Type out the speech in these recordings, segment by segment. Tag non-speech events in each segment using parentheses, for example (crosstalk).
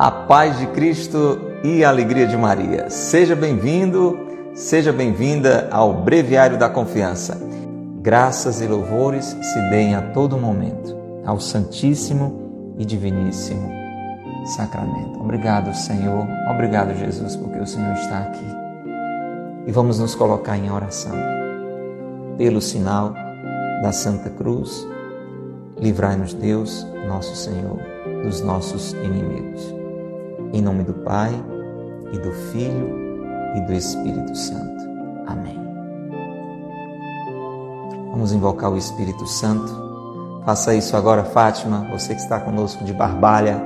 A paz de Cristo e a alegria de Maria. Seja bem-vindo, seja bem-vinda ao Breviário da Confiança. Graças e louvores se deem a todo momento ao Santíssimo e Diviníssimo Sacramento. Obrigado, Senhor. Obrigado, Jesus, porque o Senhor está aqui. E vamos nos colocar em oração. Pelo sinal da Santa Cruz, livrai-nos, Deus, nosso Senhor, dos nossos inimigos. Em nome do Pai, e do Filho, e do Espírito Santo. Amém. Vamos invocar o Espírito Santo. Faça isso agora, Fátima, você que está conosco de Barbalha,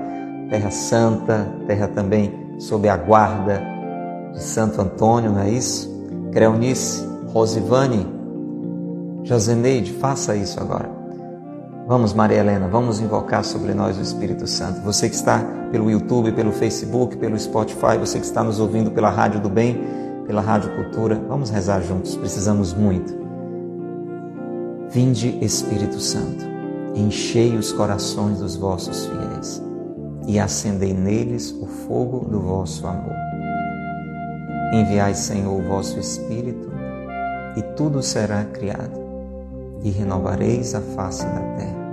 terra santa, terra também sob a guarda de Santo Antônio, não é isso? Creonice, Rosivane, Joseneide, faça isso agora. Vamos, Maria Helena, vamos invocar sobre nós o Espírito Santo. Você que está pelo YouTube, pelo Facebook, pelo Spotify, você que está nos ouvindo pela Rádio do Bem, pela Rádio Cultura, vamos rezar juntos, precisamos muito. Vinde, Espírito Santo, enchei os corações dos vossos fiéis e acendei neles o fogo do vosso amor. Enviai, Senhor, o vosso Espírito, e tudo será criado e renovareis a face da terra.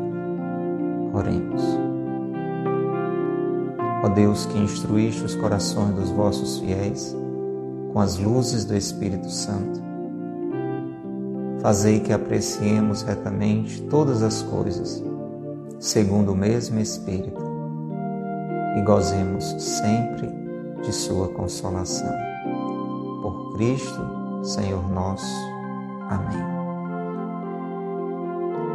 Oremos. Ó Deus que instruíste os corações dos vossos fiéis com as luzes do Espírito Santo, fazei que apreciemos retamente todas as coisas, segundo o mesmo Espírito, e gozemos sempre de Sua consolação. Por Cristo, Senhor nosso. Amém.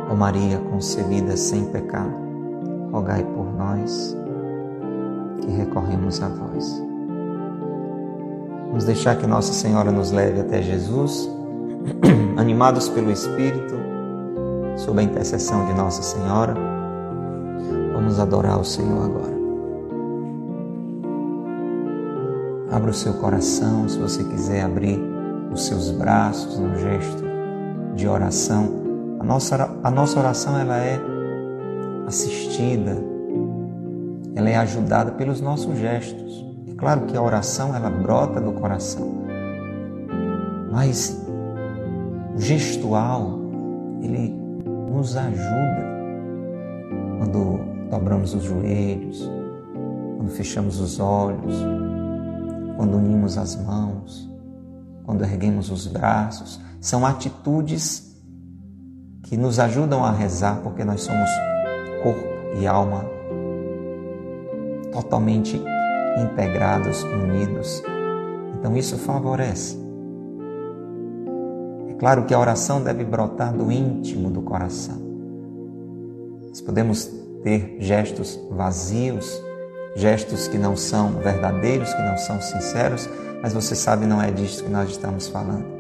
Ó Maria concebida sem pecado, rogai por nós que recorremos a vós. Vamos deixar que Nossa Senhora nos leve até Jesus, (clears throat) animados pelo Espírito, sob a intercessão de Nossa Senhora. Vamos adorar o Senhor agora. Abra o seu coração, se você quiser abrir os seus braços no gesto de oração nossa, a nossa oração ela é assistida, ela é ajudada pelos nossos gestos. É claro que a oração ela brota do coração, mas o gestual ele nos ajuda quando dobramos os joelhos, quando fechamos os olhos, quando unimos as mãos, quando erguemos os braços. São atitudes que nos ajudam a rezar, porque nós somos corpo e alma totalmente integrados, unidos. Então isso favorece. É claro que a oração deve brotar do íntimo do coração. Nós podemos ter gestos vazios, gestos que não são verdadeiros, que não são sinceros, mas você sabe, não é disso que nós estamos falando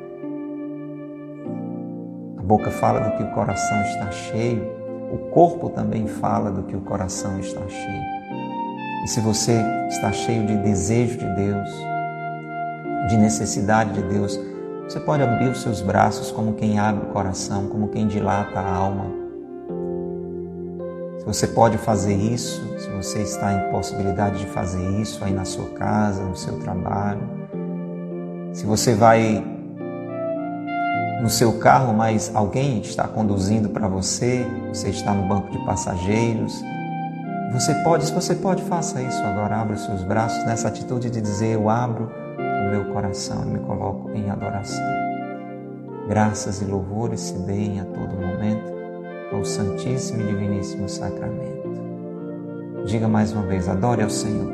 boca fala do que o coração está cheio, o corpo também fala do que o coração está cheio. E se você está cheio de desejo de Deus, de necessidade de Deus, você pode abrir os seus braços como quem abre o coração, como quem dilata a alma. Se você pode fazer isso, se você está em possibilidade de fazer isso aí na sua casa, no seu trabalho, se você vai no seu carro, mas alguém está conduzindo para você, você está no banco de passageiros. Você pode, se você pode, faça isso agora. Abra os seus braços nessa atitude de dizer: Eu abro o meu coração e me coloco em adoração. Graças e louvores se deem a todo momento ao Santíssimo e Diviníssimo Sacramento. Diga mais uma vez: adore ao Senhor.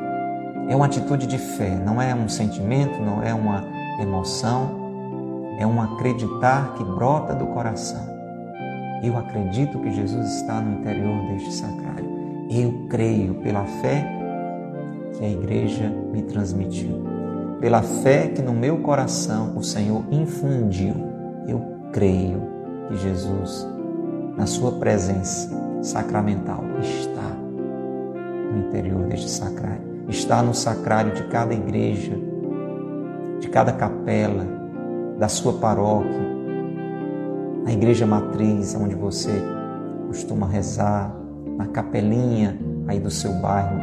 É uma atitude de fé, não é um sentimento, não é uma emoção é um acreditar que brota do coração. Eu acredito que Jesus está no interior deste sacrário. Eu creio pela fé que a igreja me transmitiu, pela fé que no meu coração o Senhor infundiu. Eu creio que Jesus, na sua presença sacramental, está no interior deste sacrário, está no sacrário de cada igreja, de cada capela, da sua paróquia, na igreja matriz, onde você costuma rezar, na capelinha aí do seu bairro.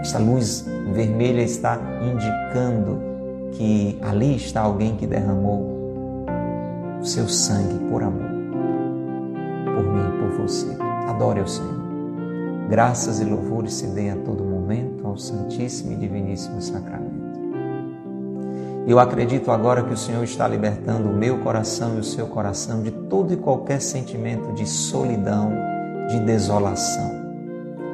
Esta luz vermelha está indicando que ali está alguém que derramou o seu sangue por amor, por mim e por você. Adore o Senhor. Graças e louvores se dê a todo momento ao Santíssimo e Diviníssimo Sacramento. Eu acredito agora que o Senhor está libertando o meu coração e o seu coração de todo e qualquer sentimento de solidão, de desolação.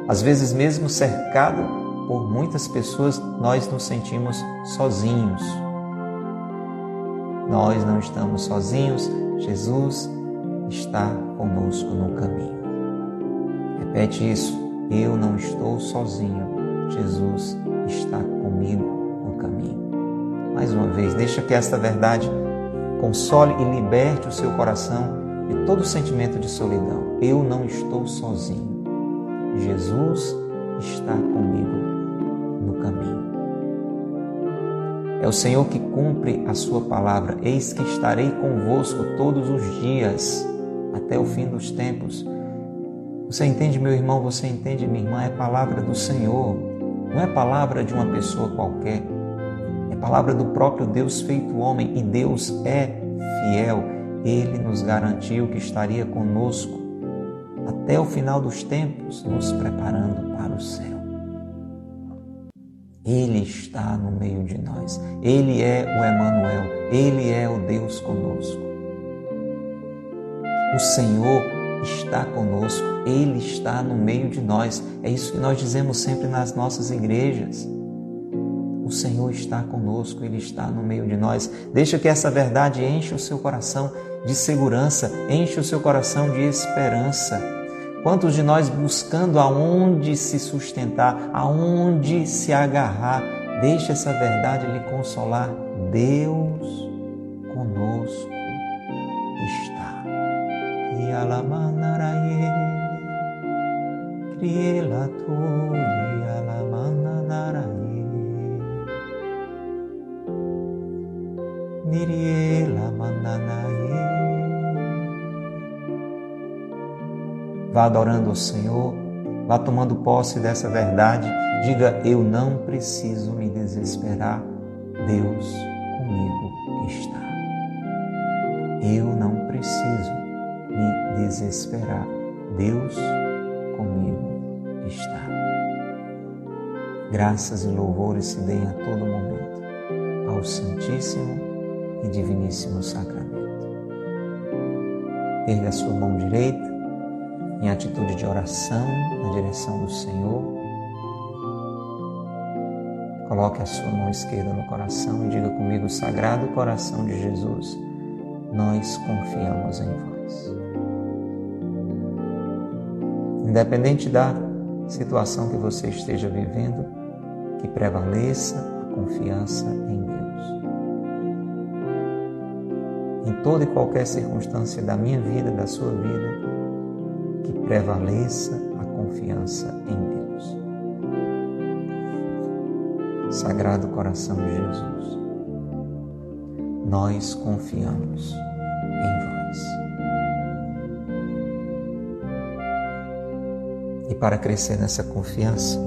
Às vezes, mesmo cercado por muitas pessoas, nós nos sentimos sozinhos. Nós não estamos sozinhos, Jesus está conosco no caminho. Repete isso. Eu não estou sozinho, Jesus está comigo. Mais uma vez, deixa que esta verdade console e liberte o seu coração de todo sentimento de solidão. Eu não estou sozinho. Jesus está comigo caminho. É o Senhor que cumpre a sua palavra. Eis que estarei convosco todos os dias, até o fim dos tempos. Você entende, meu irmão? Você entende, minha irmã? É palavra do Senhor. Não é palavra de uma pessoa qualquer. Palavra do próprio Deus feito homem. E Deus é fiel. Ele nos garantiu que estaria conosco até o final dos tempos, nos preparando para o céu. Ele está no meio de nós. Ele é o Emanuel, ele é o Deus conosco. O Senhor está conosco, ele está no meio de nós. É isso que nós dizemos sempre nas nossas igrejas. O Senhor está conosco, ele está no meio de nós. Deixa que essa verdade enche o seu coração de segurança, enche o seu coração de esperança Quantos de nós buscando aonde se sustentar, aonde se agarrar, deixe essa verdade lhe consolar. Deus conosco está. E alamanaraye, crielatori niriela mananaye. Vá adorando o Senhor, vá tomando posse dessa verdade. Diga: Eu não preciso me desesperar, Deus comigo está. Eu não preciso me desesperar, Deus comigo está. Graças e louvores se deem a todo momento ao Santíssimo e Diviníssimo Sacramento. Erga a sua mão direita em atitude de oração na direção do Senhor. Coloque a sua mão esquerda no coração e diga comigo, Sagrado Coração de Jesus, nós confiamos em vós. Independente da situação que você esteja vivendo, que prevaleça a confiança em Deus. Em toda e qualquer circunstância da minha vida, da sua vida, que prevaleça a confiança em Deus. Sagrado coração de Jesus, nós confiamos em vós. E para crescer nessa confiança,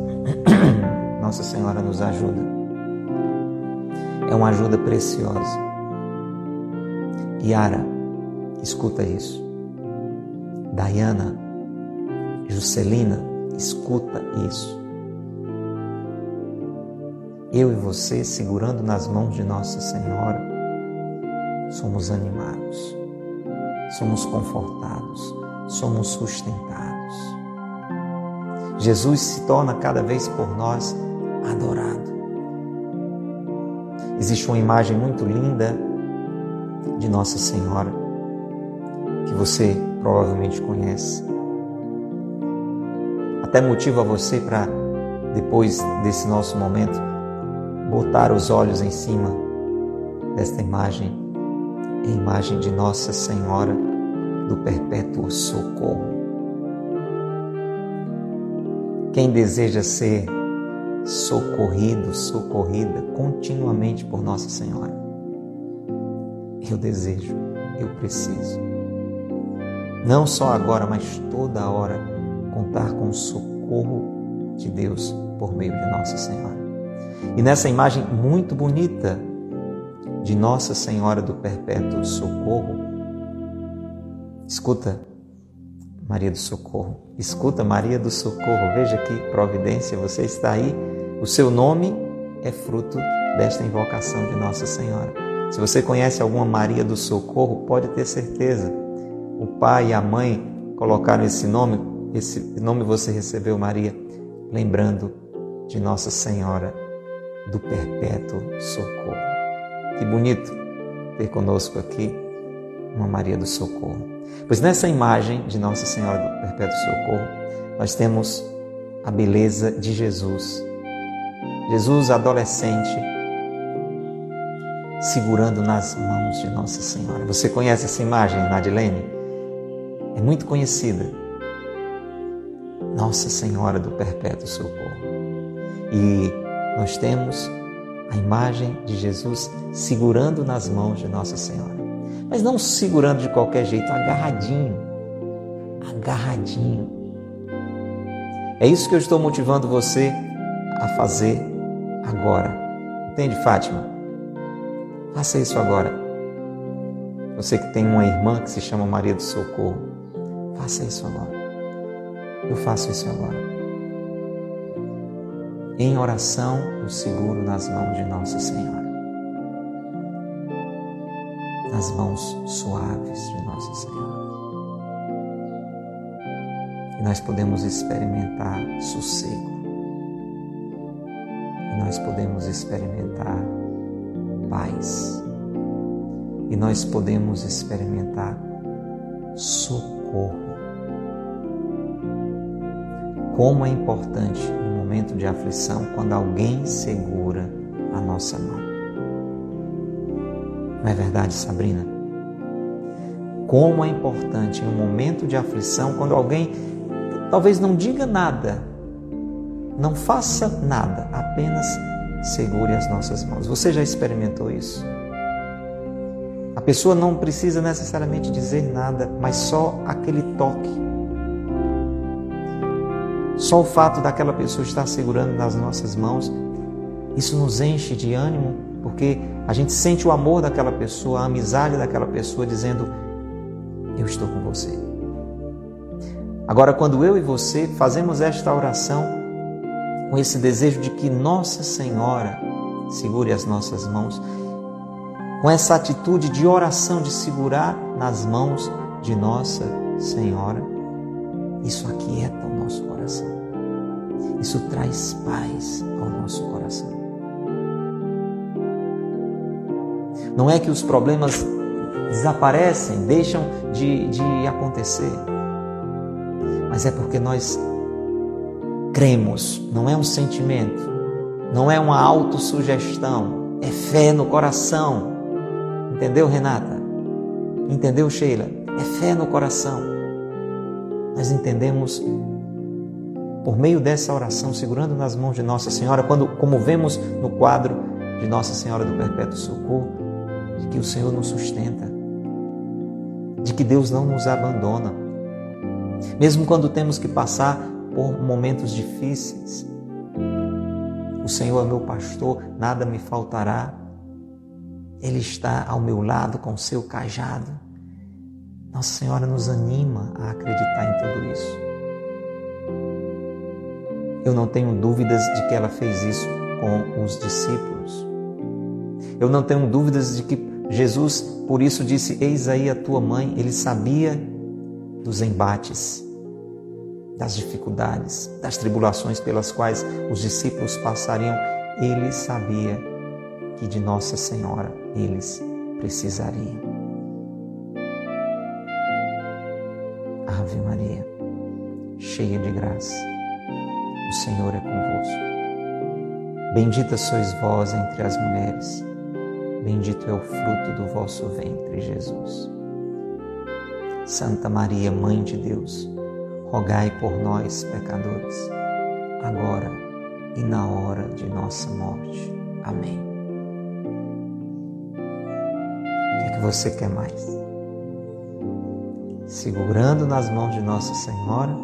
(clears throat) Nossa Senhora nos ajuda. É uma ajuda preciosa. Yara, escuta isso. Diana, Juscelina, escuta isso. Eu e você, segurando nas mãos de Nossa Senhora, somos animados, somos confortados, somos sustentados. Jesus se torna cada vez por nós adorado. Existe uma imagem muito linda de Nossa Senhora que você provavelmente conhece até motiva você para, depois desse nosso momento, botar os olhos em cima desta imagem, a imagem de Nossa Senhora do Perpétuo Socorro. Quem deseja ser socorrido, socorrida continuamente por Nossa Senhora? Eu desejo, eu preciso. Não só agora, mas toda hora contar com o socorro de Deus por meio de Nossa Senhora. E nessa imagem muito bonita de Nossa Senhora do Perpétuo Socorro, escuta Maria do Socorro, escuta Maria do Socorro, veja que providência, você está aí, o seu nome é fruto desta invocação de Nossa Senhora. Se você conhece alguma Maria do Socorro, pode ter certeza, o pai e a mãe colocaram esse nome, esse nome você recebeu, Maria, lembrando de Nossa Senhora do Perpétuo Socorro. Que bonito ter conosco aqui uma Maria do Socorro. Pois nessa imagem de Nossa Senhora do Perpétuo Socorro, nós temos a beleza de Jesus. Jesus adolescente segurando nas mãos de Nossa Senhora. Você conhece essa imagem, Nadilene? É muito conhecida. Nossa Senhora do Perpétuo Socorro. E nós temos a imagem de Jesus segurando nas mãos de Nossa Senhora. Mas não segurando de qualquer jeito, agarradinho. Agarradinho. É isso que eu estou motivando você a fazer agora. Entende, Fátima? Faça isso agora. Você que tem uma irmã que se chama Maria do Socorro, faça isso agora. Eu faço isso agora. Em oração, eu seguro nas mãos de Nossa Senhora. Nas mãos suaves de Nossa Senhora. E nós podemos experimentar sossego. E nós podemos experimentar paz. E nós podemos experimentar socorro. Como é importante momento de aflição quando alguém segura a nossa mão. Não é verdade, Sabrina? Como é importante em um momento de aflição quando alguém talvez não diga nada, não faça nada, apenas segure as nossas mãos. Você já experimentou isso? A pessoa não precisa necessariamente dizer nada, mas só aquele toque só o fato daquela pessoa estar segurando nas nossas mãos, isso nos enche de ânimo, porque a gente sente o amor daquela pessoa, a amizade daquela pessoa, dizendo: Eu estou com você. Agora, quando eu e você fazemos esta oração com esse desejo de que Nossa Senhora segure as nossas mãos, com essa atitude de oração, de segurar nas mãos de Nossa Senhora, isso aquieta o nosso coração. Isso traz paz ao nosso coração. Não é que os problemas desaparecem, deixam de, de acontecer, mas é porque nós cremos, não é um sentimento, não é uma autossugestão, é fé no coração. Entendeu, Renata? Entendeu, Sheila? É fé no coração. Nós entendemos por meio dessa oração, segurando nas mãos de Nossa Senhora, quando, como vemos no quadro de Nossa Senhora do Perpétuo Socorro, de que o Senhor nos sustenta, de que Deus não nos abandona, mesmo quando temos que passar por momentos difíceis. O Senhor é meu pastor, nada me faltará. Ele está ao meu lado com o seu cajado. Nossa Senhora nos anima a acreditar em tudo isso. Eu não tenho dúvidas de que ela fez isso com os discípulos. Eu não tenho dúvidas de que Jesus, por isso, disse: Eis aí a tua mãe. Ele sabia dos embates, das dificuldades, das tribulações pelas quais os discípulos passariam. Ele sabia que de Nossa Senhora eles precisariam. Ave Maria, cheia de graça o Senhor é convosco. Bendita sois vós entre as mulheres, bendito é o fruto do vosso ventre, Jesus. Santa Maria, Mãe de Deus, rogai por nós, pecadores, agora e na hora de nossa morte. Amém. O que, é que você quer mais? Segurando nas mãos de Nossa Senhora,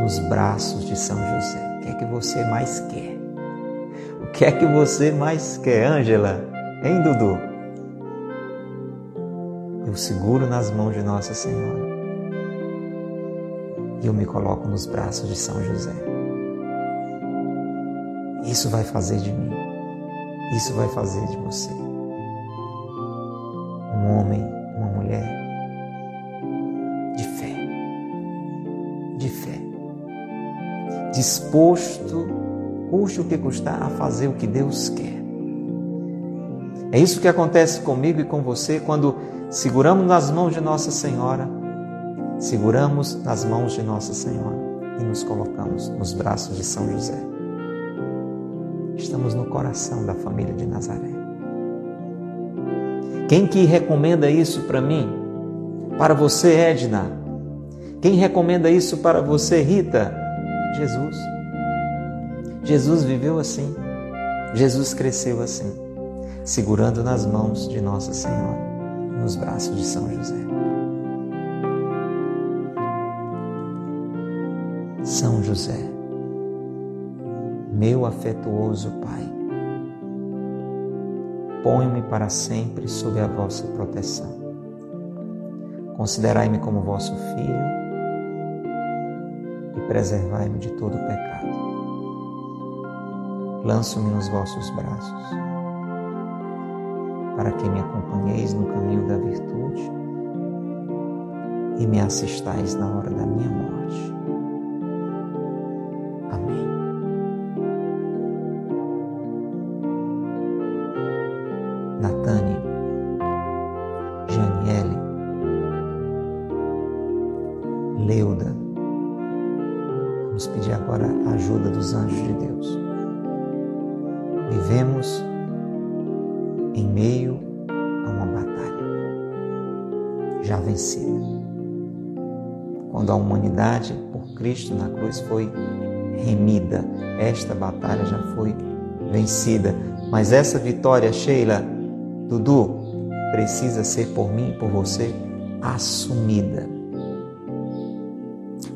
nos braços de São José. que é que você mais quer? O que é que você mais quer, Ângela? Hein, Dudu? Eu seguro nas mãos de Nossa Senhora eu me coloco nos braços de São José. Isso vai fazer de mim, isso vai fazer de você um homem, uma mulher de fé, de fé, disposto, custe o que custar, a fazer o que Deus quer. É isso que acontece comigo e com você quando seguramos nas mãos de Nossa Senhora, seguramos nas mãos de Nossa Senhora e nos colocamos nos braços de São José. Estamos no coração da família de Nazaré. Quem que recomenda isso para mim? Para você, Edna? Quem recomenda isso para você, Rita? Jesus. Jesus viveu assim. Jesus cresceu assim, segurando nas mãos de Nossa Senhora, nos braços de São José. São José, meu afetuoso Pai, põe-me para sempre sob a vossa proteção. Considerai-me como vosso filho e preservai-me de todo pecado. Lanço-me nos vossos braços, para que me acompanheis no caminho da virtude e me assistais na hora da minha morte. Vivemos em meio a uma batalha já vencida. Quando a humanidade por Cristo na cruz foi remida, esta batalha já foi vencida. Mas essa vitória, Sheila, Dudu, precisa ser por mim e por você assumida.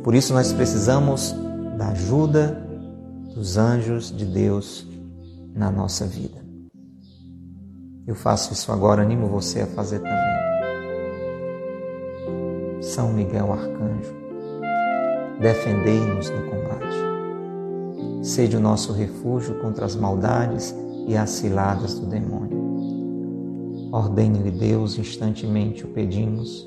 Por isso nós precisamos da ajuda dos anjos de Deus na nossa vida. Eu faço isso agora, animo você a fazer também. São Miguel Arcanjo, defendei-nos no combate. Sede o nosso refúgio contra as maldades e as ciladas do demônio. Ordene-lhe Deus, instantemente o pedimos,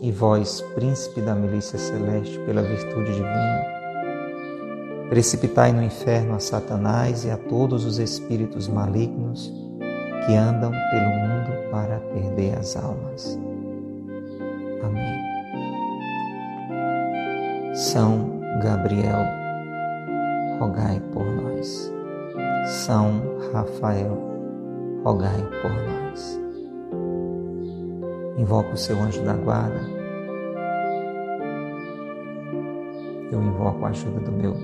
e vós, príncipe da milícia celeste, pela virtude divina, precipitai no inferno a Satanás e a todos os espíritos malignos que andam pelo mundo para perder as almas. Amém. São Gabriel, rogai por nós. São Rafael, rogai por nós. Invoco o seu anjo da guarda. Eu invoco a ajuda do meu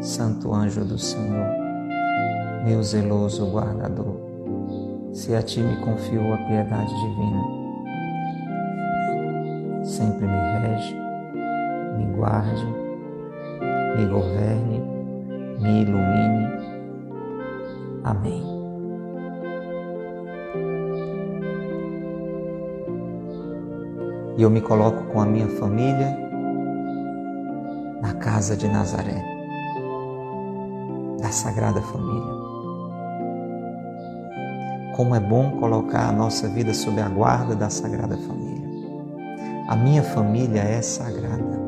santo anjo do Senhor, meu zeloso guardador. Se a ti me confio a piedade divina, sempre me rege, me guarde, me governe, me ilumine. Amém. e eu me coloco com a minha família na casa de Nazaré, da Sagrada Família. Como é bom colocar a nossa vida sob a guarda da Sagrada Família. A minha família é sagrada,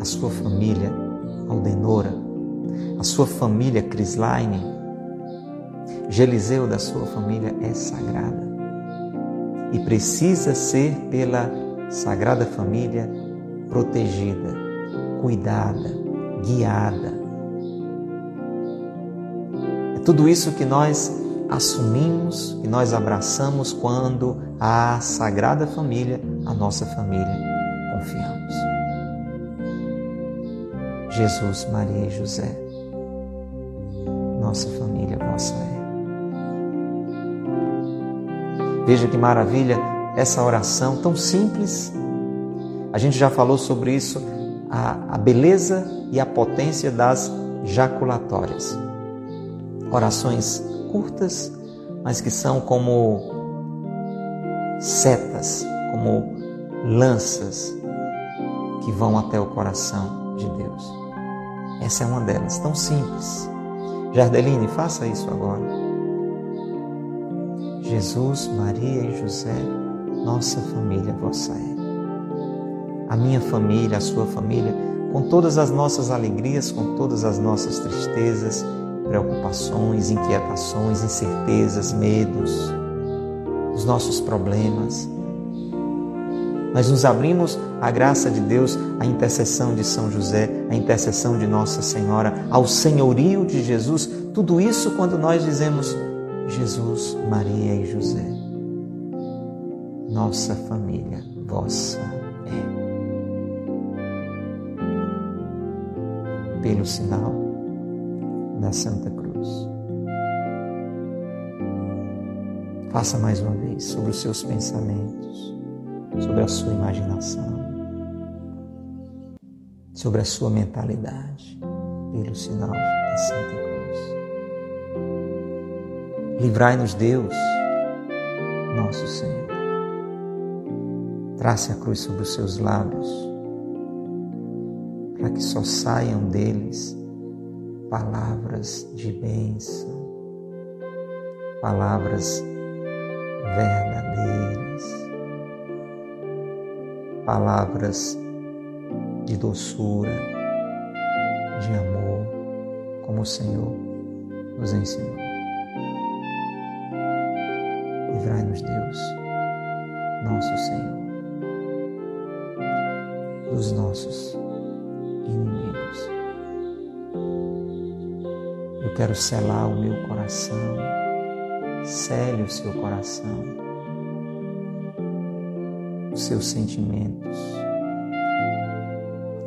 a sua família, Aldenora, a sua família, Crislaine, Geliseu da sua família é sagrada e precisa ser pela Sagrada Família protegida, cuidada, guiada. Tudo isso que nós assumimos e nós abraçamos quando a Sagrada Família, a nossa família, confiamos. Jesus, Maria e José, nossa família vossa é. Veja que maravilha essa oração tão simples. A gente já falou sobre isso a, a beleza e a potência das jaculatórias. Orações curtas, mas que são como setas, como lanças que vão até o coração de Deus. Essa é uma delas, tão simples. Jardeline, faça isso agora. Jesus, Maria e José, nossa família vossa é. A minha família, a sua família, com todas as nossas alegrias, com todas as nossas tristezas, preocupações, inquietações, incertezas, medos, os nossos problemas. Nós nos abrimos à graça de Deus, à intercessão de São José, à intercessão de Nossa Senhora, ao senhorio de Jesus, tudo isso quando nós dizemos Jesus, Maria e José. Nossa família, vossa é. Pelo sinal da Santa Cruz. Faça mais uma vez sobre os seus pensamentos, sobre a sua imaginação, sobre a sua mentalidade, pelo sinal da Santa Cruz. Livrai-nos, Deus, nosso Senhor. Trace a cruz sobre os seus lábios, para que só saiam deles palavras de bênção, palavras verdadeiras, palavras de doçura, de amor, como o Senhor nos ensinou. Livrai-nos, Deus, nosso Senhor, dos nossos inimigos. Eu quero selar o meu coração. Cele o seu coração, os seus sentimentos,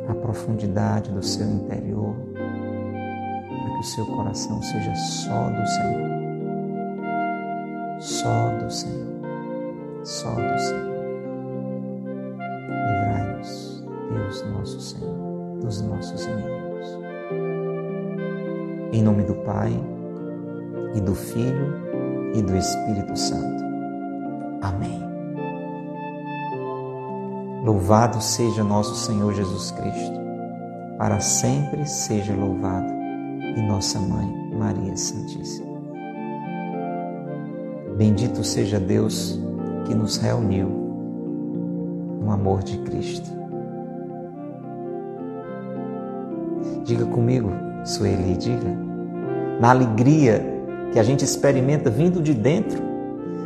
a profundidade do seu interior, para que o seu coração seja só do Senhor. Só do Senhor. Só do Senhor. Livrai-nos, Deus nosso Senhor, dos nossos inimigos. Em nome do Pai, e do Filho, e do Espírito Santo. Amém. Louvado seja nosso Senhor Jesus Cristo, para sempre seja louvado, e nossa Mãe, Maria Santíssima. Bendito seja Deus que nos reuniu no amor de Cristo. Diga comigo, Sueli, diga na alegria que a gente experimenta vindo de dentro.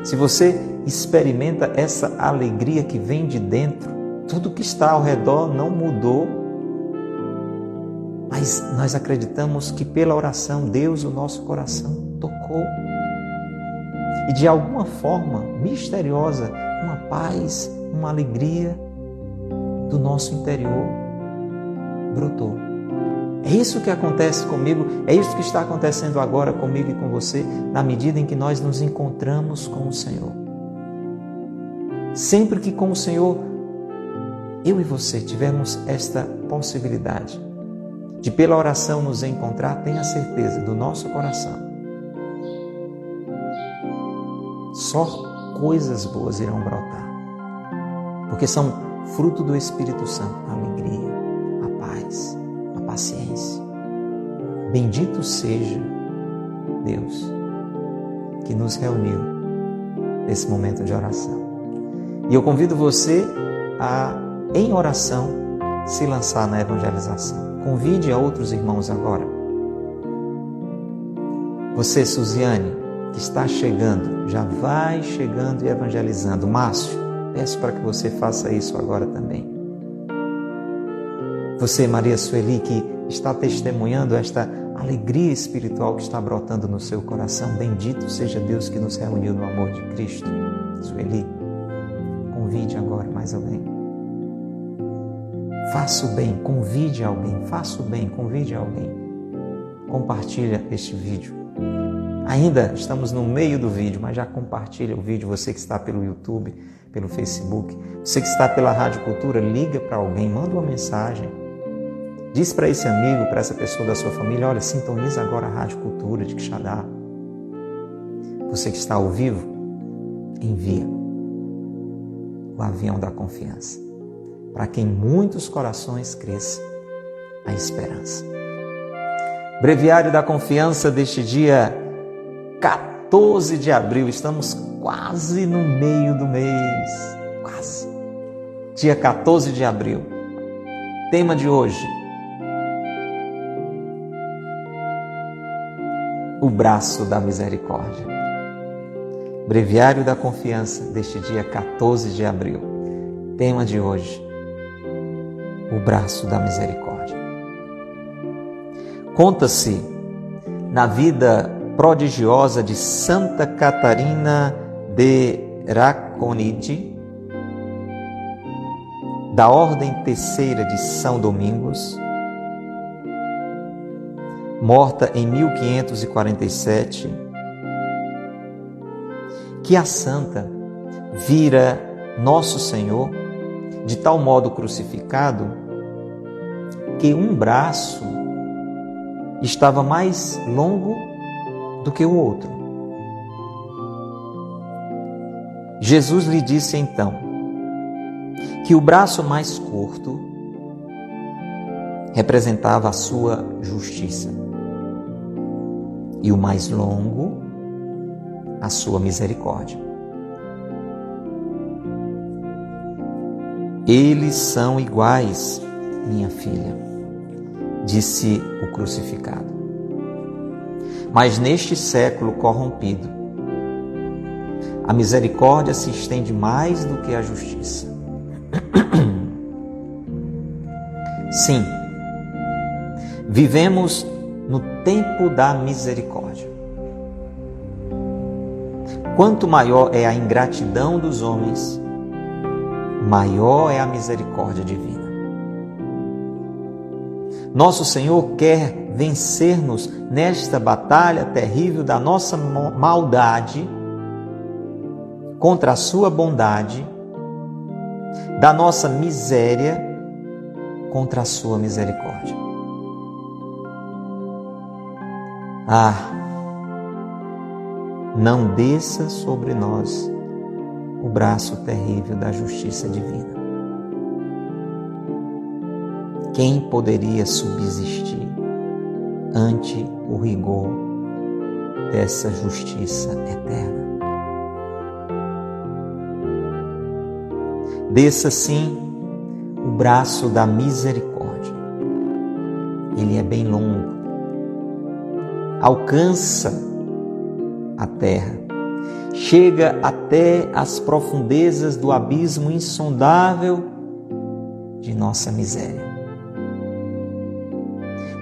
Se você experimenta essa alegria que vem de dentro, tudo que está ao redor não mudou, mas nós acreditamos que pela oração Deus o nosso coração tocou. E de alguma forma misteriosa, uma paz, uma alegria do nosso interior brotou. É isso que acontece comigo, é isso que está acontecendo agora comigo e com você, na medida em que nós nos encontramos com o Senhor. Sempre que com o Senhor, eu e você tivermos esta possibilidade de, pela oração, nos encontrar, tenha certeza do nosso coração. Só coisas boas irão brotar, porque são fruto do Espírito Santo, a alegria, a paz paciência. Bendito seja Deus que nos reuniu nesse momento de oração. E eu convido você a, em oração, se lançar na evangelização. Convide a outros irmãos agora. Você, Suziane, que está chegando, já vai chegando e evangelizando. Márcio, peço para que você faça isso agora também. Você, Maria Sueli, que está testemunhando esta alegria espiritual que está brotando no seu coração, bendito seja Deus que nos reuniu no amor de Cristo. Sueli, convide agora mais alguém. Faça o bem, convide alguém, faça o bem, convide alguém. Compartilha este vídeo. Ainda estamos no meio do vídeo, mas já compartilha o vídeo. Você que está pelo YouTube, pelo Facebook, você que está pela Rádio Cultura, liga para alguém, manda uma mensagem Diz para esse amigo, para essa pessoa da sua família, olha, sintoniza agora a Rádio Cultura de Quixadá. Você que está ao vivo, envia o avião da confiança, para que em muitos corações cresça a esperança. Breviário da confiança deste dia 14 de abril, estamos quase no meio do mês, quase. Dia 14 de abril. Tema de hoje: O braço da misericórdia. Breviário da confiança deste dia 14 de abril. Tema de hoje: O braço da misericórdia. Conta-se na vida prodigiosa de Santa Catarina de Raconide, da Ordem Terceira de São Domingos, morta em 1547, que a santa vira Nosso Senhor de tal modo crucificado que um braço estava mais longo do que o outro. Jesus lhe disse então que o braço mais curto representava a sua justiça e o mais longo a sua misericórdia. Eles são iguais, minha filha, disse o crucificado mas neste século corrompido, a misericórdia se estende mais do que a justiça. (clears throat) Sim, vivemos no tempo da misericórdia. Quanto maior é a ingratidão dos homens, maior é a misericórdia divina. Nosso Senhor quer vencer-nos nesta batalha terrível da nossa maldade contra a Sua bondade, da nossa miséria contra a Sua misericórdia. Ah, não desça sobre nós o braço terrível da justiça divina. Quem poderia subsistir ante o rigor dessa justiça eterna? Desça sim o braço da misericórdia. Ele é bem longo. Alcança a terra. Chega até as profundezas do abismo insondável de nossa miséria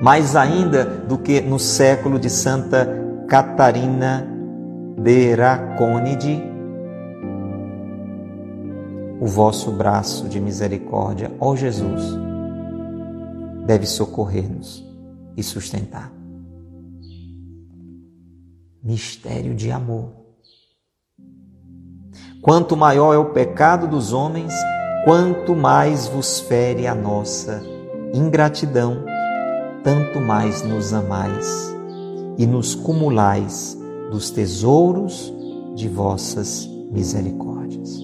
mais ainda do que no século de Santa Catarina de Racônide, o vosso braço de misericórdia, ó Jesus, deve socorrer-nos e sustentar. Mistério de amor. Quanto maior é o pecado dos homens, quanto mais vos fere a nossa ingratidão tanto mais nos amais e nos cumulais dos tesouros de vossas misericórdias.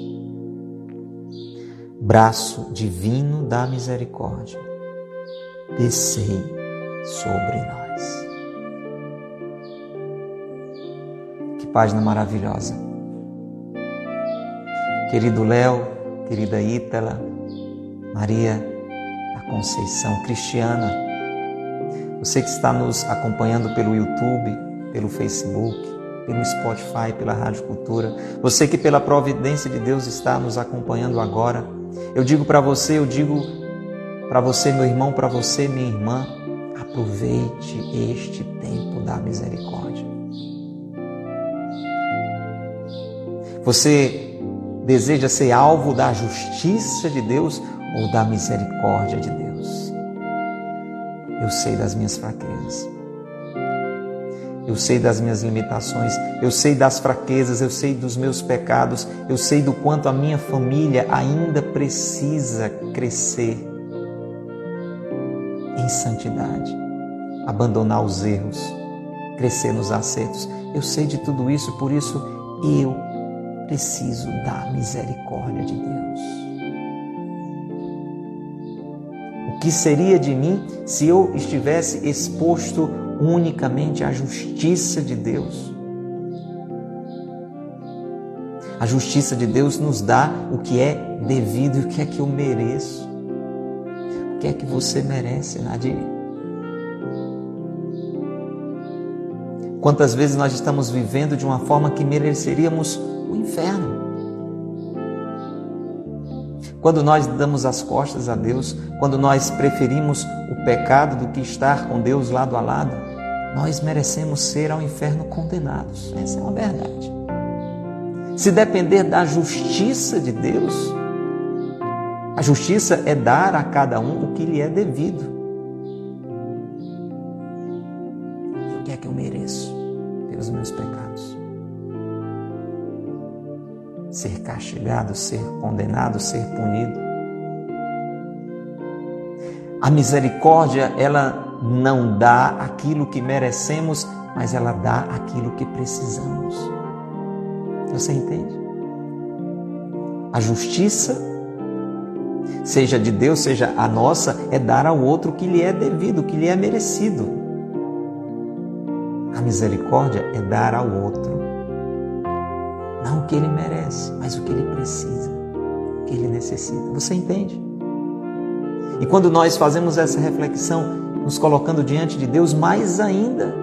Braço divino da misericórdia, descei sobre nós. Página maravilhosa. Querido Léo, querida Ítala, Maria da Conceição Cristiana, você que está nos acompanhando pelo YouTube, pelo Facebook, pelo Spotify, pela Rádio Cultura, você que pela providência de Deus está nos acompanhando agora, eu digo para você, eu digo para você, meu irmão, para você, minha irmã, aproveite este tempo da misericórdia. Você deseja ser alvo da justiça de Deus ou da misericórdia de Deus? Eu sei das minhas fraquezas. Eu sei das minhas limitações, eu sei das fraquezas, eu sei dos meus pecados, eu sei do quanto a minha família ainda precisa crescer em santidade, abandonar os erros, crescer nos acertos. Eu sei de tudo isso, por isso eu preciso da misericórdia de Deus. O que seria de mim se eu estivesse exposto unicamente à justiça de Deus? A justiça de Deus nos dá o que é devido e o que é que eu mereço. O que é que você merece, Nadir? Quantas vezes nós estamos vivendo de uma forma que mereceríamos o inferno? Quando nós damos as costas a Deus, quando nós preferimos o pecado do que estar com Deus lado a lado, nós merecemos ser ao inferno condenados. Essa é uma verdade. Se depender da justiça de Deus, a justiça é dar a cada um o que lhe é devido. Castigado, ser condenado, ser punido. A misericórdia, ela não dá aquilo que merecemos, mas ela dá aquilo que precisamos. Você entende? A justiça, seja de Deus, seja a nossa, é dar ao outro o que lhe é devido, o que lhe é merecido. A misericórdia é dar ao outro não o que ele merece, mas o que ele precisa, o que ele necessita. Você entende? E quando nós fazemos essa reflexão, nos colocando diante de Deus, mais ainda,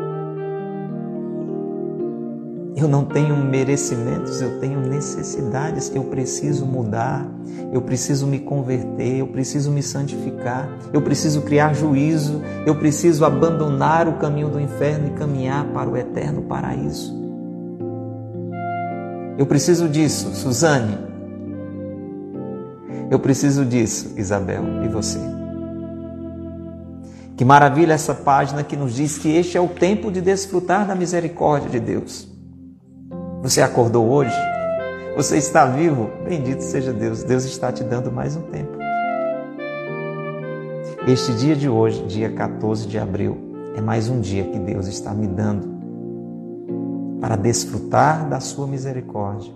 eu não tenho merecimentos, eu tenho necessidades. Eu preciso mudar, eu preciso me converter, eu preciso me santificar, eu preciso criar juízo, eu preciso abandonar o caminho do inferno e caminhar para o eterno paraíso. Eu preciso disso, Suzane. Eu preciso disso, Isabel, e você. Que maravilha essa página que nos diz que este é o tempo de desfrutar da misericórdia de Deus. Você acordou hoje? Você está vivo? Bendito seja Deus. Deus está te dando mais um tempo. Este dia de hoje, dia 14 de abril, é mais um dia que Deus está me dando para desfrutar da sua misericórdia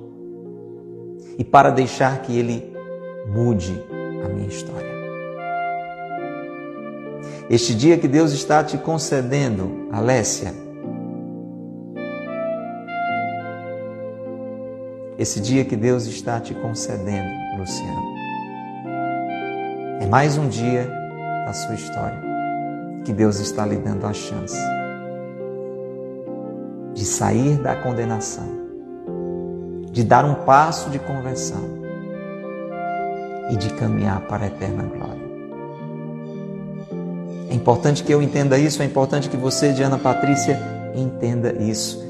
e para deixar que Ele mude a minha história. Este dia que Deus está te concedendo, Alessia, esse dia que Deus está te concedendo, Luciano. É mais um dia da sua história que Deus está lhe dando a chance de sair da condenação, de dar um passo de conversão e de caminhar para a eterna glória. É importante que eu entenda isso, é importante que você, Diana Patrícia, entenda isso.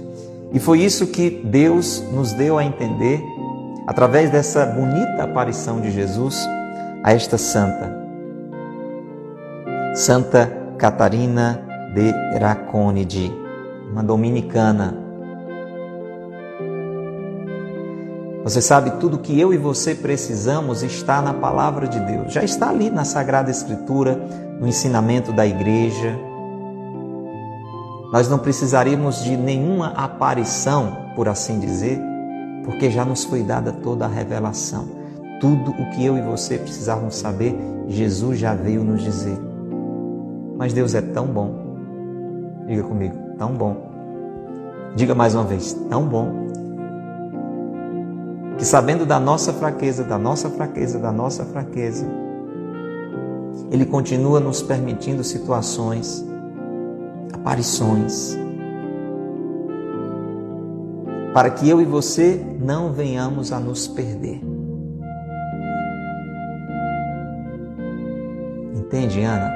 E foi isso que Deus nos deu a entender através dessa bonita aparição de Jesus a esta santa. Santa Catarina de Raconide, uma dominicana. Você sabe, tudo que eu e você precisamos está na palavra de Deus. Já está ali na Sagrada Escritura, no ensinamento da igreja, nós não precisaríamos de nenhuma aparição, por assim dizer, porque já nos foi dada toda a revelação. Tudo o que eu e você precisávamos saber, Jesus já veio nos dizer. Mas Deus é tão bom. Diga comigo, tão bom. Diga mais uma vez, tão bom. Que sabendo da nossa fraqueza, da nossa fraqueza, da nossa fraqueza, Ele continua nos permitindo situações aparições, para que eu e você não venhamos a nos perder. Entende, Ana?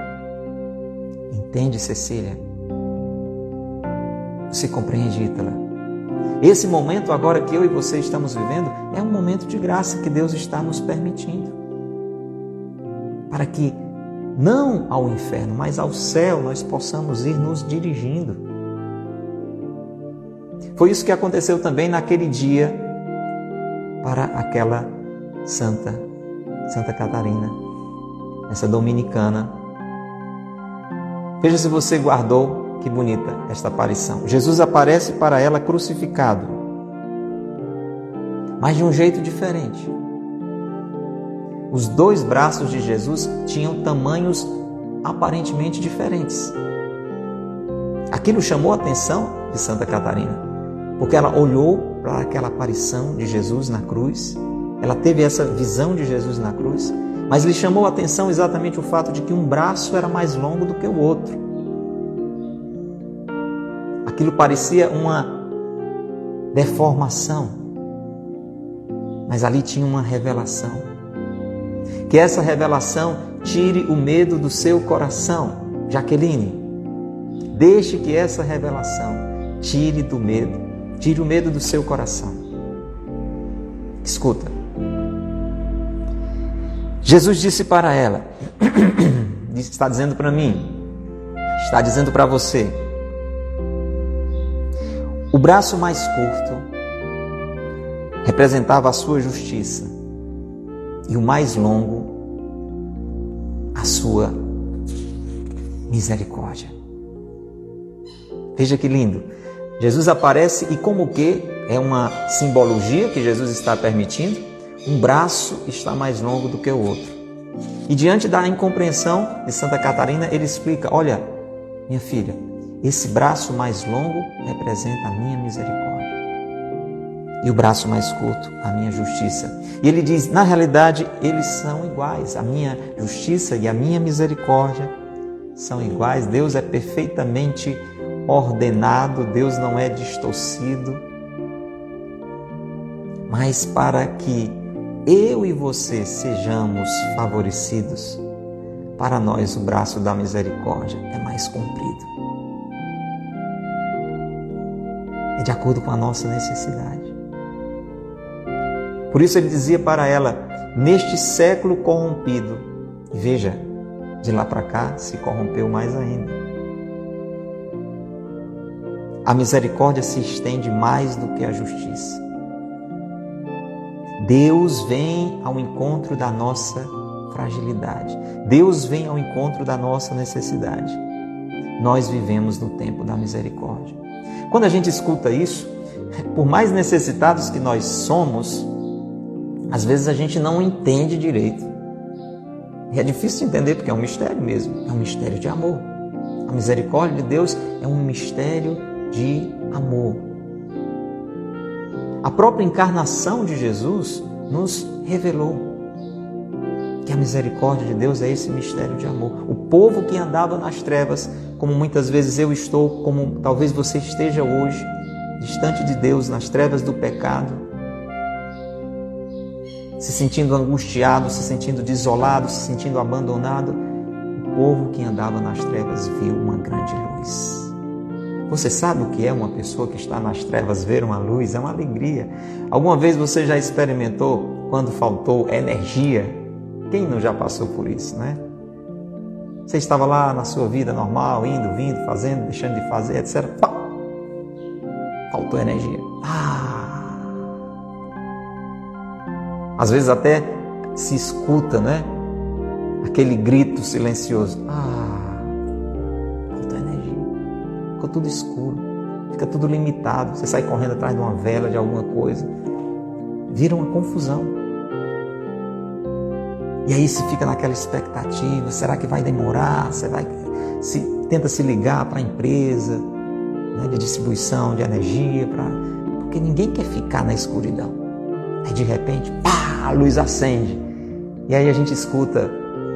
Entende, Cecília? Você compreende, Ítala? Esse momento agora que eu e você estamos vivendo é um momento de graça que Deus está nos permitindo. Para que não ao inferno, mas ao céu nós possamos ir nos dirigindo. Foi isso que aconteceu também naquele dia para aquela santa, Santa Catarina, essa dominicana. Veja se você guardou, que bonita esta aparição. Jesus aparece para ela crucificado, mas de um jeito diferente. Os dois braços de Jesus tinham tamanhos aparentemente diferentes. Aquilo chamou a atenção de Santa Catarina, porque ela olhou para aquela aparição de Jesus na cruz, ela teve essa visão de Jesus na cruz, mas lhe chamou a atenção exatamente o fato de que um braço era mais longo do que o outro. Aquilo parecia uma deformação, mas ali tinha uma revelação. Que essa revelação tire o medo do seu coração, Jaqueline. Deixe que essa revelação tire do medo, tire o medo do seu coração. Escuta. Jesus disse para ela, (coughs) está dizendo para mim, está dizendo para você, o braço mais curto representava a sua justiça e o mais longo, a sua misericórdia. Veja que lindo. Jesus aparece e como que é uma simbologia que Jesus está permitindo, um braço está mais longo do que o outro. E diante da incompreensão de Santa Catarina, ele explica: "Olha, minha filha, esse braço mais longo representa a minha misericórdia e o braço mais curto, a minha justiça. E ele diz: na realidade, eles são iguais. A minha justiça e a minha misericórdia são iguais. Deus é perfeitamente ordenado, Deus não é distorcido. Mas para que eu e você sejamos favorecidos, para nós o braço da misericórdia é mais comprido. É de acordo com a nossa necessidade. Por isso ele dizia para ela: Neste século corrompido, veja, de lá para cá se corrompeu mais ainda. A misericórdia se estende mais do que a justiça. Deus vem ao encontro da nossa fragilidade. Deus vem ao encontro da nossa necessidade. Nós vivemos no tempo da misericórdia. Quando a gente escuta isso, por mais necessitados que nós somos, às vezes a gente não entende direito. E é difícil de entender porque é um mistério mesmo, é um mistério de amor. A misericórdia de Deus é um mistério de amor. A própria encarnação de Jesus nos revelou que a misericórdia de Deus é esse mistério de amor. O povo que andava nas trevas, como muitas vezes eu estou, como talvez você esteja hoje, distante de Deus, nas trevas do pecado, se sentindo angustiado, se sentindo desolado, se sentindo abandonado, o povo que andava nas trevas viu uma grande luz. Você sabe o que é uma pessoa que está nas trevas ver uma luz? É uma alegria. Alguma vez você já experimentou quando faltou energia? Quem não já passou por isso, né? Você estava lá na sua vida normal, indo, vindo, fazendo, deixando de fazer, etc. Pá! Faltou energia. Ah! Às vezes até se escuta, né? Aquele grito silencioso. Ah, falta energia. Ficou tudo escuro. Fica tudo limitado. Você sai correndo atrás de uma vela, de alguma coisa. Vira uma confusão. E aí se fica naquela expectativa, será que vai demorar? Você vai se tenta se ligar para a empresa né, de distribuição de energia, pra... porque ninguém quer ficar na escuridão. Aí de repente, pá, a luz acende. E aí a gente escuta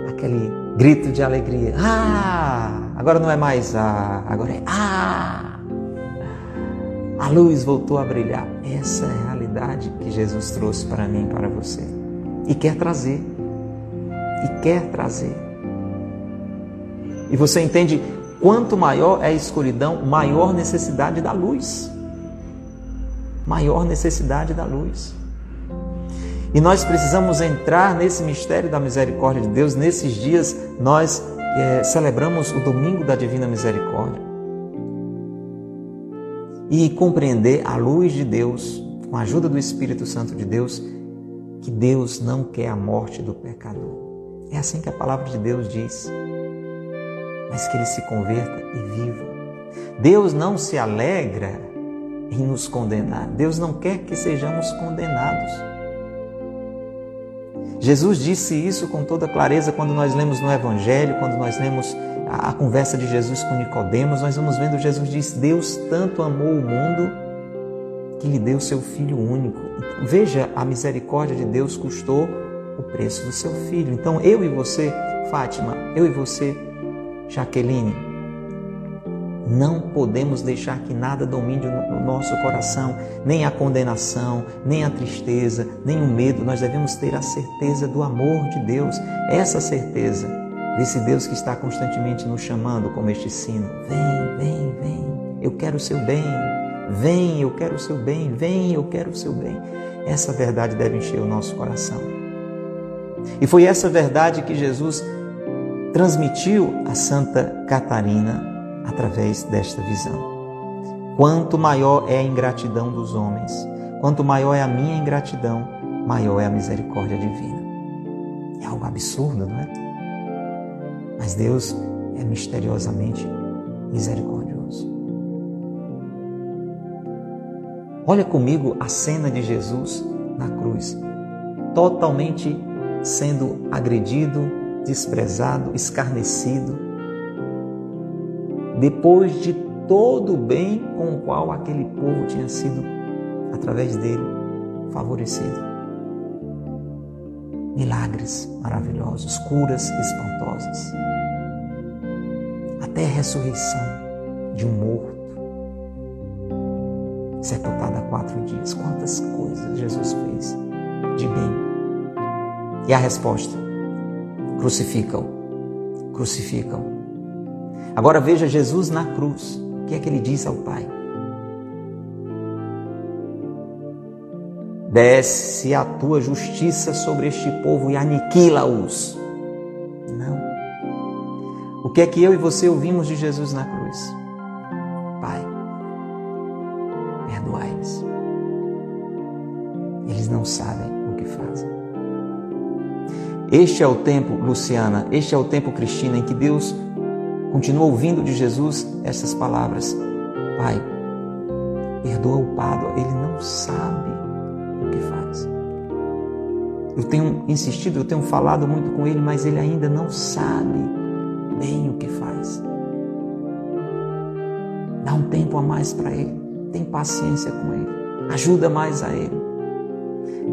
aquele grito de alegria. Ah! Agora não é mais ah, agora é ah! A luz voltou a brilhar. Essa é a realidade que Jesus trouxe para mim e para você. E quer trazer. E quer trazer. E você entende quanto maior é a escuridão, maior necessidade da luz. Maior necessidade da luz. E nós precisamos entrar nesse mistério da misericórdia de Deus. Nesses dias, nós é, celebramos o Domingo da Divina Misericórdia. E compreender a luz de Deus, com a ajuda do Espírito Santo de Deus, que Deus não quer a morte do pecador. É assim que a palavra de Deus diz. mas que ele se converta e viva. Deus não se alegra em nos condenar. Deus não quer que sejamos condenados. Jesus disse isso com toda clareza quando nós lemos no Evangelho, quando nós lemos a, conversa de Jesus com Nicodemos, nós vamos vendo Jesus disse: Deus tanto amou o mundo que lhe deu seu filho único. Veja, a misericórdia de Deus custou o preço do seu filho. Então, eu e você, Fátima, eu e você, Jaqueline, não podemos deixar que nada domine o nosso coração, nem a condenação, nem a tristeza, nem o medo. Nós devemos ter a certeza do amor de Deus, essa certeza desse Deus que está constantemente nos chamando, como este sino: Vem, vem, vem, eu quero o seu bem. Vem, eu quero o seu bem. Vem, eu quero o seu bem. Essa verdade deve encher o nosso coração. E foi essa verdade que Jesus transmitiu a Santa Catarina através desta visão. Quanto maior é a ingratidão dos homens, quanto maior é a minha ingratidão, maior é a misericórdia divina. É algo absurdo, não é? Mas Deus é misteriosamente misericordioso. Olha comigo a cena de Jesus na cruz, totalmente sendo agredido, desprezado, escarnecido, depois de todo o bem com o qual aquele povo tinha sido, através dele, favorecido. Milagres maravilhosos, curas espantosas, até a ressurreição de um morto, sepultado há quatro dias. Quantas coisas Jesus fez de bem. E a resposta: crucificam, crucificam. Agora veja Jesus na cruz. O que é que ele diz ao Pai? Desce a tua justiça sobre este povo e aniquila-os. Não. O que é que eu e você ouvimos de Jesus na cruz? Pai, perdoai-lhes. Eles não sabem o que fazem. Este é o tempo, Luciana, este é o tempo, Cristina, em que Deus continua ouvindo de Jesus essas palavras: Pai, perdoa o Pado, ele não sabe o que faz. Eu tenho insistido, eu tenho falado muito com ele, mas ele ainda não sabe bem o que faz. Dá um tempo a mais para ele, tem paciência com ele, ajuda mais a ele.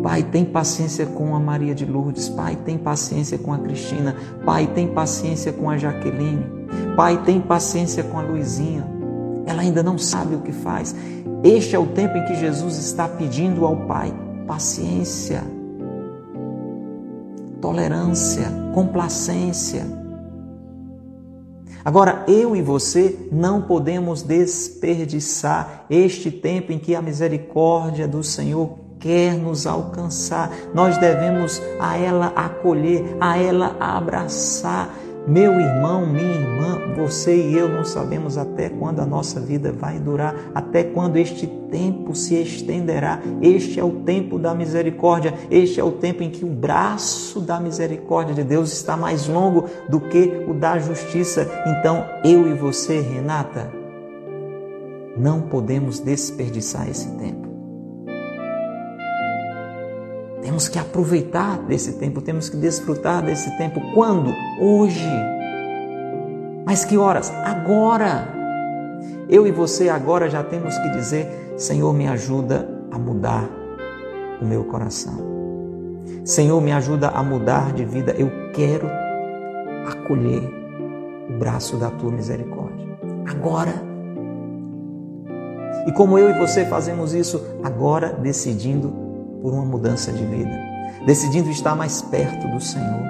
Pai, tem paciência com a Maria de Lourdes. Pai, tem paciência com a Cristina. Pai, tem paciência com a Jaqueline. Pai, tem paciência com a Luizinha. Ela ainda não sabe o que faz. Este é o tempo em que Jesus está pedindo ao Pai paciência, tolerância, complacência. Agora, eu e você não podemos desperdiçar este tempo em que a misericórdia do Senhor quer nos alcançar. Nós devemos a ela acolher, a ela abraçar meu irmão, minha irmã, você e eu não sabemos até quando a nossa vida vai durar, até quando este tempo se estenderá. Este é o tempo da misericórdia, este é o tempo em que o braço da misericórdia de Deus está mais longo do que o da justiça. Então, eu e você, Renata, não podemos desperdiçar esse tempo. Temos que aproveitar desse tempo, temos que desfrutar desse tempo. Quando? Hoje. Mas que horas? Agora. Eu e você agora já temos que dizer: Senhor, me ajuda a mudar o meu coração. Senhor, me ajuda a mudar de vida. Eu quero acolher o braço da tua misericórdia. Agora. E como eu e você fazemos isso agora, decidindo por uma mudança de vida, decidindo estar mais perto do Senhor,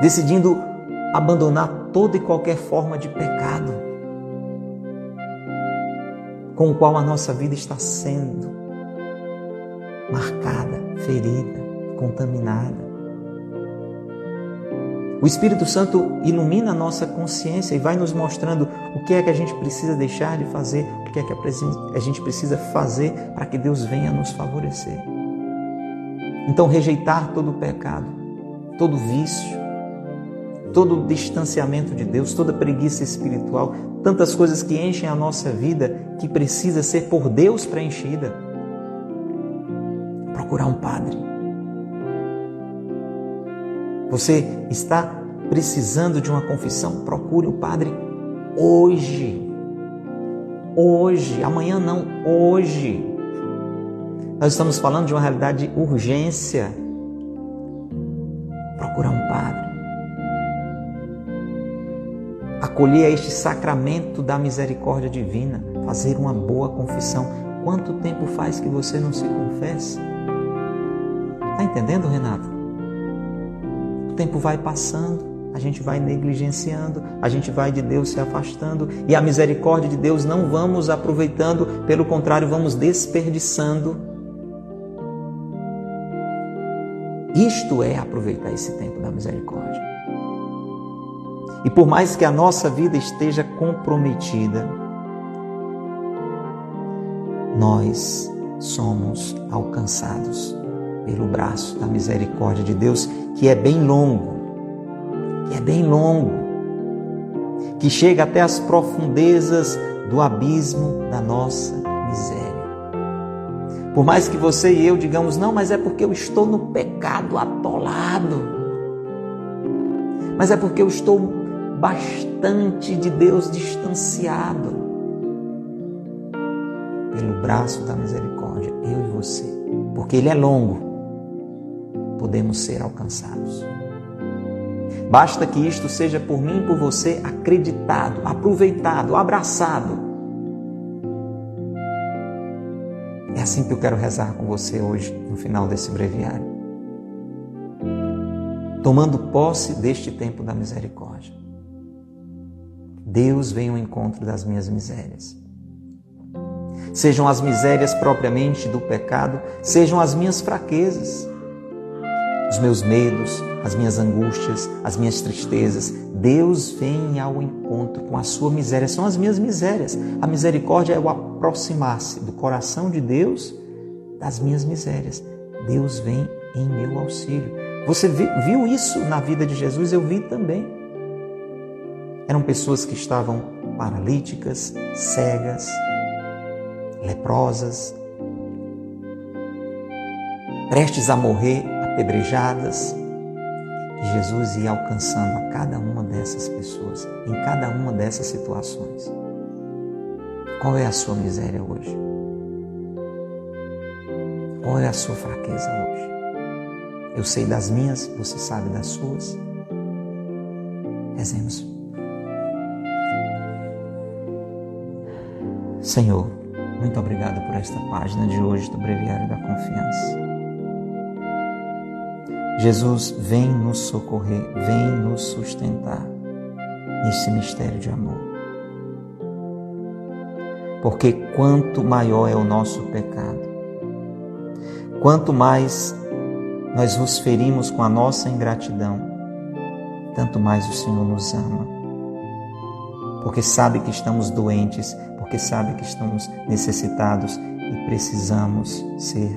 decidindo abandonar toda e qualquer forma de pecado com o qual a nossa vida está sendo marcada, ferida, contaminada. O Espírito Santo ilumina a nossa consciência e vai nos mostrando o que é que a gente precisa deixar de fazer, que é que a gente precisa fazer para que Deus venha nos favorecer. Então, rejeitar todo pecado, todo vício, todo distanciamento de Deus, toda preguiça espiritual, tantas coisas que enchem a nossa vida que precisa ser por Deus preenchida. Procurar um padre. Você está precisando de uma confissão? Procure o padre hoje. Hoje, amanhã não, hoje. Nós estamos falando de uma realidade de urgência. Procurar um padre. Acolher este sacramento da misericórdia divina, fazer uma boa confissão. Quanto tempo faz que você não se confessa? Está entendendo, Renato? O tempo vai passando a gente vai negligenciando, a gente vai de Deus se afastando e a misericórdia de Deus não vamos aproveitando, pelo contrário, vamos desperdiçando. Isto é aproveitar esse tempo da misericórdia. E por mais que a nossa vida esteja comprometida, nós somos alcançados pelo braço da misericórdia de Deus, que é bem longo que é bem longo, que chega até as profundezas do abismo da nossa miséria. Por mais que você e eu digamos, não, mas é porque eu estou no pecado atolado. Mas é porque eu estou bastante de Deus distanciado. Pelo braço da misericórdia, eu e você, porque Ele é longo, podemos ser alcançados. Basta que isto seja por mim e por você acreditado, aproveitado, abraçado. É assim que eu quero rezar com você hoje, no final desse breviário. Tomando posse deste tempo da misericórdia. Deus vem ao encontro das minhas misérias. Sejam as misérias propriamente do pecado, sejam as minhas fraquezas os meus medos, as minhas angústias, as minhas tristezas. Deus vem ao encontro com a sua miséria, são as minhas misérias. A misericórdia é o aproximar-se do coração de Deus das minhas misérias. Deus vem em meu auxílio. Você viu isso na vida de Jesus? Eu vi também. Eram pessoas que estavam paralíticas, cegas, leprosas, prestes a morrer apedrejadas. Jesus ia alcançando a cada uma dessas pessoas, em cada uma dessas situações. Qual é a sua miséria hoje? Qual é a sua fraqueza hoje? Eu sei das minhas, você sabe das suas. Rezemos. Senhor, muito obrigado por esta página de hoje do Breviário da Confiança. Jesus vem nos socorrer, vem nos sustentar nesse mistério de amor. Porque quanto maior é o nosso pecado, quanto mais nós nos ferimos com a nossa ingratidão, tanto mais o Senhor nos ama. Porque sabe que estamos doentes, porque sabe que estamos necessitados e precisamos ser,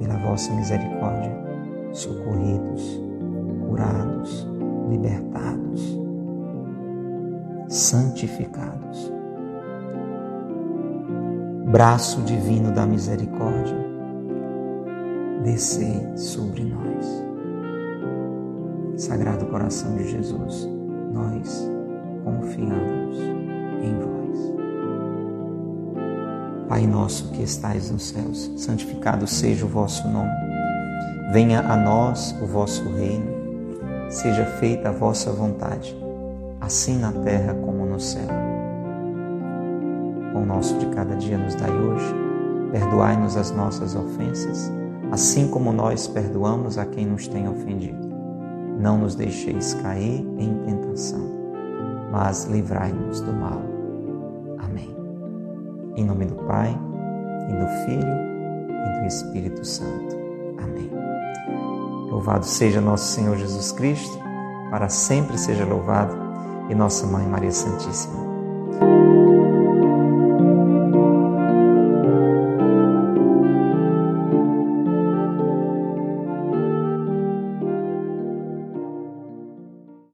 pela vossa misericórdia, socorridos, curados, libertados, santificados. Braço divino da misericórdia, descei sobre nós. Sagrado coração de Jesus, nós confiamos em vós. Pai nosso que estais nos céus, santificado seja o vosso nome. Venha a nós o vosso reino, seja feita a vossa vontade, assim na terra como no céu. O nosso de cada dia nos dai hoje, perdoai-nos as nossas ofensas, assim como nós perdoamos a quem nos tem ofendido. Não nos deixeis cair em tentação, mas livrai-nos do mal. Amém. Em nome do Pai, e do Filho, e do Espírito Santo. Amém. Louvado seja nosso Senhor Jesus Cristo, para sempre seja louvado, e nossa Mãe Maria Santíssima.